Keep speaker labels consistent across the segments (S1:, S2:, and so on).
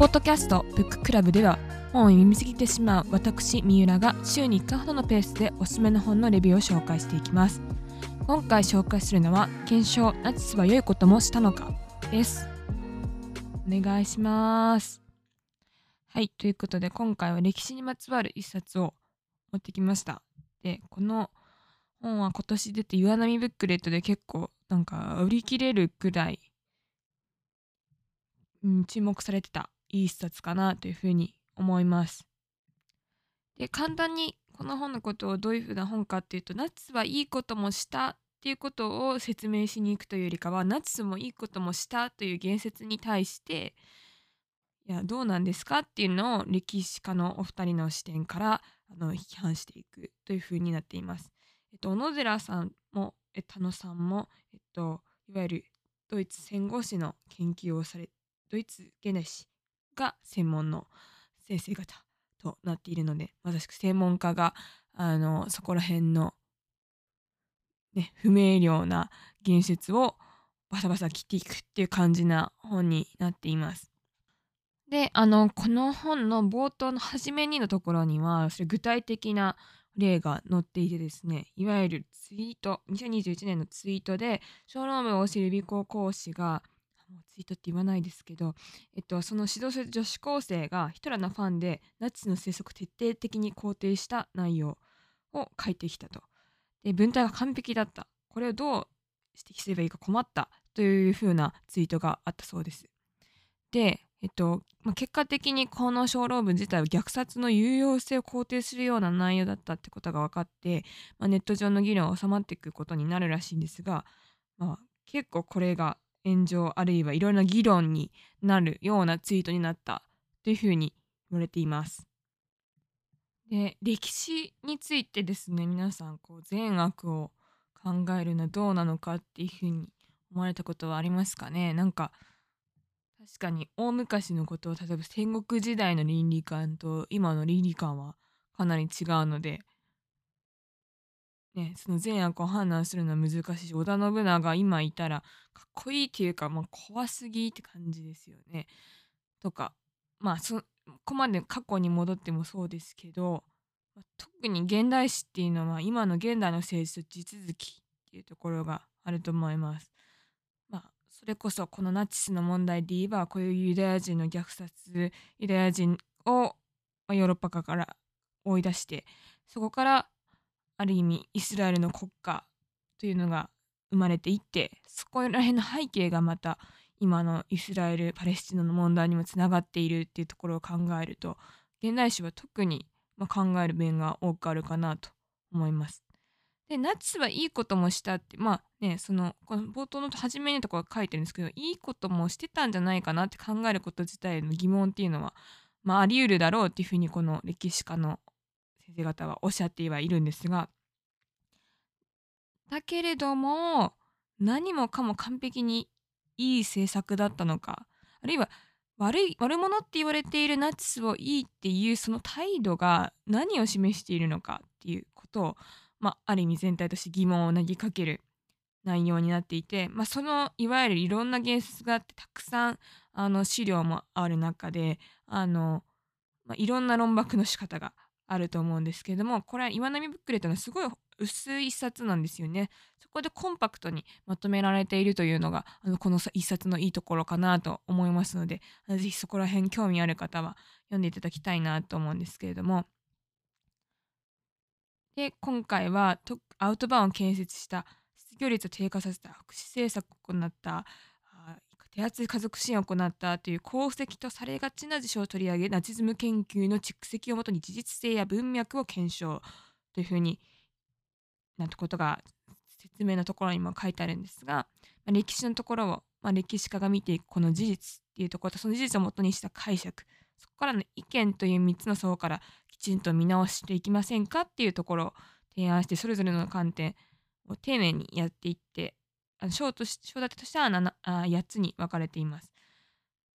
S1: ポッドキャストブッククラブでは本を読みすぎてしまう私三浦が週に1回ほどのペースでおすすめの本のレビューを紹介していきます。今回紹介するのは検証ナチスは良いこともしたのか？です。お願いします。はいということで今回は歴史にまつわる一冊を持ってきました。でこの本は今年出て岩波ブックレットで結構なんか売り切れるくらい、うん、注目されてたいい一冊かなというふうに思います。で簡単にこの本のことをどういうふうな本かっていうとナチスはいいこともしたっていうことを説明しに行くというよりかはナチスもいいこともしたという言説に対していやどうなんですかっていうのを歴史家のお二人の視点からあの批判していくというふうになっています。えっと、小野寺さんも、え田野さんも、えっと、いわゆるドイツ戦後史の研究をされドイツ現代史が専門の先生方となっているのでまさしく専門家があのそこら辺の、ね、不明瞭な言説をバサバサ切っていくっていう感じな本になっています。であのこの本の冒頭の初めにのところにはそれ具体的な例が載っていてですね、いわゆるツイート、2021年のツイートで、小論文を教える予備校講師が、もうツイートって言わないですけど、えっと、その指導する女子高生がヒトラーのファンでナチスの政策を徹底的に肯定した内容を書いてきたと。で文体が完璧だった。これをどう指摘すればいいか困ったというふうなツイートがあったそうです。で、えっとまあ、結果的にこの小論文自体は虐殺の有用性を肯定するような内容だったってことが分かって、まあ、ネット上の議論は収まっていくことになるらしいんですが、まあ、結構これが炎上あるいはいろいろな議論になるようなツイートになったというふうに言われています。で歴史についてですね皆さんこう善悪を考えるのはどうなのかっていうふうに思われたことはありますかね？なんか確かに大昔のことを例えば戦国時代の倫理観と今の倫理観はかなり違うので、ね、その善悪を判断するのは難しいし織田信長今いたらかっこいいっていうか、まあ、怖すぎって感じですよね。とかまあそこまで過去に戻ってもそうですけど特に現代史っていうのは今の現代の政治と地続きっていうところがあると思います。まあそれこそこのナチスの問題で言えばこういうユダヤ人の虐殺ユダヤ人をヨーロッパから追い出してそこからある意味イスラエルの国家というのが生まれていってそこら辺の背景がまた今のイスラエル・パレスチナの問題にもつながっているっていうところを考えると現代史は特に考える面が多くあるかなと思います。でナチスはいいこともしたってまあねそのこの冒頭の初めのところ書いてるんですけどいいこともしてたんじゃないかなって考えること自体の疑問っていうのは、まあ、あり得るだろうっていうふうにこの歴史家の先生方はおっしゃってはいるんですがだけれども何もかも完璧にいい政策だったのかあるいは悪い悪者って言われているナチスをいいっていうその態度が何を示しているのかっていうことをまあ、ある意味全体として疑問を投げかける内容になっていて、まあ、そのいわゆるいろんな言説があってたくさんあの資料もある中であの、まあ、いろんな論駁の仕方があると思うんですけれどもこれは岩波ブックレットのすごい薄い一冊なんですよね。そこでコンパクトにまとめられているというのがあのこの一冊のいいところかなと思いますのでぜひそこら辺興味ある方は読んでいただきたいなと思うんですけれども。で今回はアウトバーンを建設した失業率を低下させた福祉政策を行った手厚い家族支援を行ったという功績とされがちな事象を取り上げナチズム研究の蓄積をもとに事実性や文脈を検証というふうになったことが説明のところにも書いてあるんですが、まあ、歴史のところを、まあ、歴史家が見ていくこの事実っていうところとその事実をもとにした解釈そこからの意見という3つの層からきちんと見直していきませんかっていうところを提案してそれぞれの観点を丁寧にやっていって章とし章立てとしては 7, あ8つに分かれています。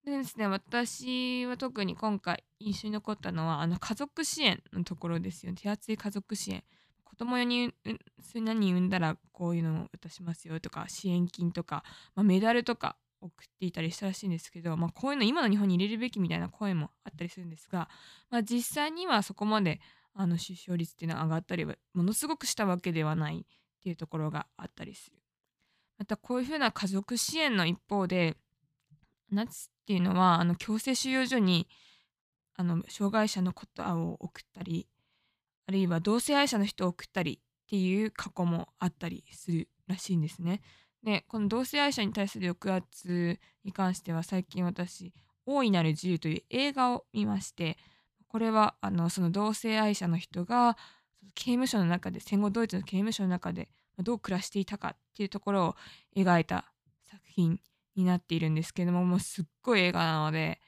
S1: でですね、私は特に今回印象に残ったのはあの家族支援のところですよね。手厚い家族支援。子供4人、数何人産んだらこういうのを渡しますよとか、支援金とか、まあ、メダルとか送っていたりしたらしいんですけど、まあ、こういうの今の日本に入れるべきみたいな声もあったりするんですが、まあ、実際にはそこまであの出生率っていうのは上がったりはものすごくしたわけではないっていうところがあったりする。またこういうふうな家族支援の一方でナチっていうのはあの強制収容所にあの障害者のことを送ったりあるいは同性愛者の人を送ったりっていう過去もあったりするらしいんですね。でこの同性愛者に対する抑圧に関しては最近私「大いなる自由」という映画を見ましてこれはあのその同性愛者の人が刑務所の中で戦後ドイツの刑務所の中でどう暮らしていたかっていうところを描いた作品になっているんですけどももうすっごい映画なので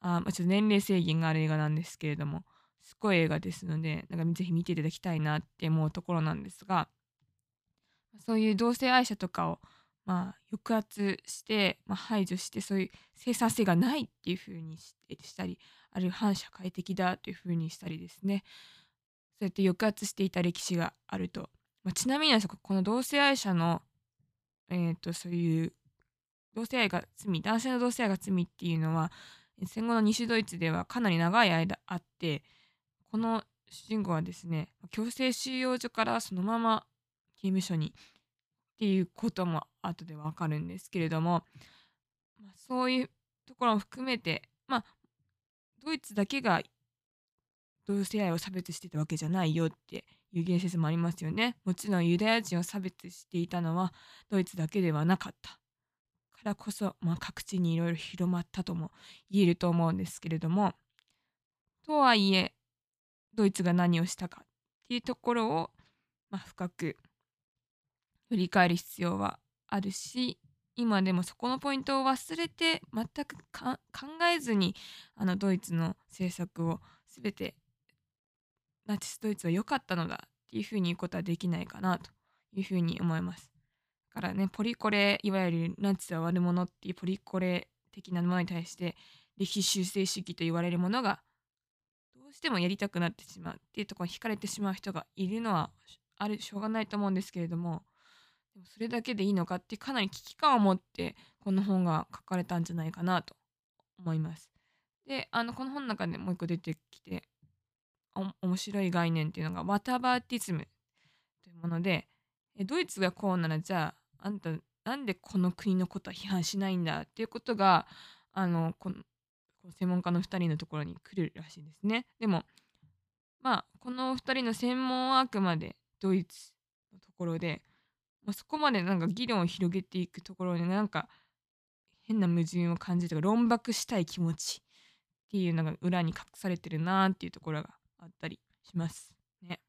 S1: あちょっと年齢制限がある映画なんですけれどもすっごい映画ですのでなんかぜひ見ていただきたいなって思うところなんですがそういう同性愛者とかをまあ、抑圧して、まあ、排除してそういう生産性がないっていうふうにしたりあるいは反社会的だというふうにしたりですね。そうやって抑圧していた歴史があると、まあ、ちなみにこの同性愛者の、えーと、そういう同性愛が罪男性の同性愛が罪っていうのは戦後の西ドイツではかなり長い間あってこの主人公はですね強制収容所からそのまま刑務所にっていうことも後でわかるんですけれども、まあ、そういうところも含めて、まあ、ドイツだけが同性愛を差別してたわけじゃないよっていう言説もありますよね。もちろんユダヤ人を差別していたのはドイツだけではなかったからこそ、まあ、各地にいろいろ広まったとも言えると思うんですけれどもとはいえドイツが何をしたかっていうところを、まあ、深く振り返る必要はあるし今でもそこのポイントを忘れて全く考えずにあのドイツの政策を全てナチスドイツは良かったのだっていうふうに言うことはできないかなというふうに思います。だからねポリコレいわゆるナチスは悪者っていうポリコレ的なものに対して歴史修正主義と言われるものがどうしてもやりたくなってしまうっていうところに惹かれてしまう人がいるのはあるしょうがないと思うんですけれどもでもそれだけでいいのかってかなり危機感を持ってこの本が書かれたんじゃないかなと思います。であのこの本の中でもう一個出てきて面白い概念っていうのがワタバーティズムというものでドイツがこうならじゃああんたなんでこの国のことは批判しないんだっていうことがあのこの専門家の2人のところに来るらしいですね。でもまあこの2人の専門はあくまでドイツのところでまあ、そこまでなんか議論を広げていくところになんか変な矛盾を感じるとか論駁したい気持ちっていうのが裏に隠されてるなっていうところがあったりしますね。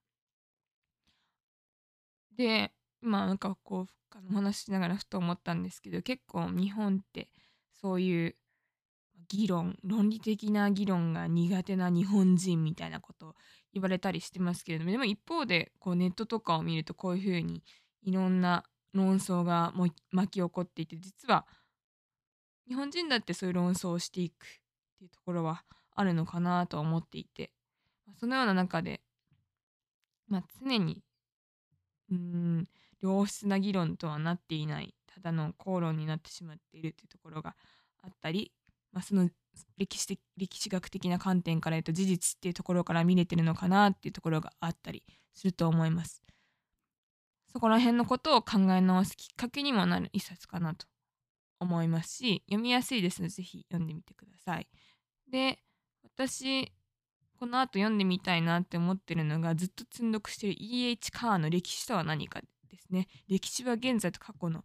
S1: でまあなんかこう他の話しながらふと思ったんですけど結構日本ってそういう議論論理的な議論が苦手な日本人みたいなことを言われたりしてますけれどもでも一方でこうネットとかを見るとこういうふうにいろんな論争がも巻き起こっていて実は日本人だってそういう論争をしていくっていうところはあるのかなと思っていてそのような中で、まあ、常にうん良質な議論とはなっていないただの口論になってしまっているというところがあったり、まあ、その歴史的歴史学的な観点から言うと事実っていうところから見れてるのかなっていうところがあったりすると思います。そこら辺のことを考え直すきっかけにもなる一冊かなと思いますし読みやすいですのでぜひ読んでみてください。で私この後読んでみたいなって思ってるのがずっと積んどくしてる E.H. カーの歴史とは何かですね。歴史は現在と過去の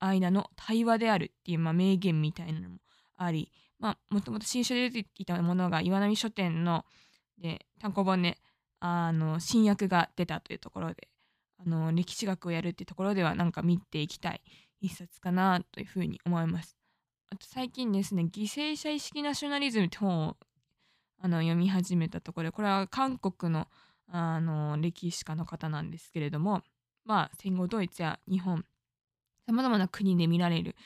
S1: 間の対話であるっていう、まあ、名言みたいなのもあり、まあ、もともと新書で出ていたものが岩波書店ので単行本であの新訳が出たというところであの歴史学をやるっていうところではなんか見ていきたい一冊かなというふうに思います。あと最近ですね「犠牲者意識ナショナリズム」って本をあの読み始めたところでこれは韓国のあの歴史家の方なんですけれども、まあ、戦後ドイツや日本さまざまな国で見られる、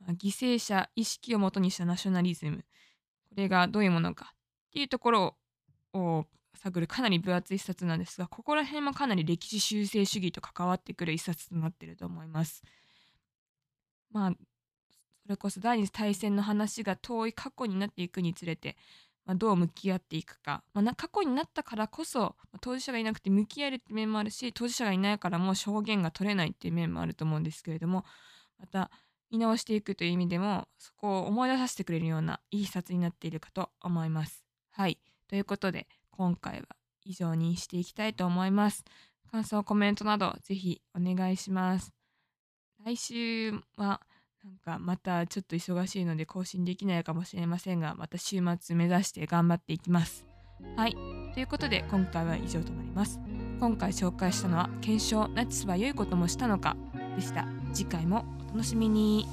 S1: ま、犠牲者意識をもとにしたナショナリズムこれがどういうものかっていうところを探るかなり分厚い一冊なんですがここら辺もかなり歴史修正主義と関わってくる一冊となっていると思います。まあそれこそ第二次大戦の話が遠い過去になっていくにつれて、まあ、どう向き合っていくか、まあ、過去になったからこそ、まあ、当事者がいなくて向き合えるって面もあるし当事者がいないからもう証言が取れないっていう面もあると思うんですけれどもまた見直していくという意味でもそこを思い出させてくれるようないい冊になっているかと思います。はいということで今回は以上にしていきたいと思います。感想コメントなどぜひお願いします。来週はなんかまたちょっと忙しいので更新できないかもしれませんがまた週末目指して頑張っていきます。はい。ということで今回は以上となります。今回紹介したのは検証ナチスは良いこともしたのかでした。次回もお楽しみに。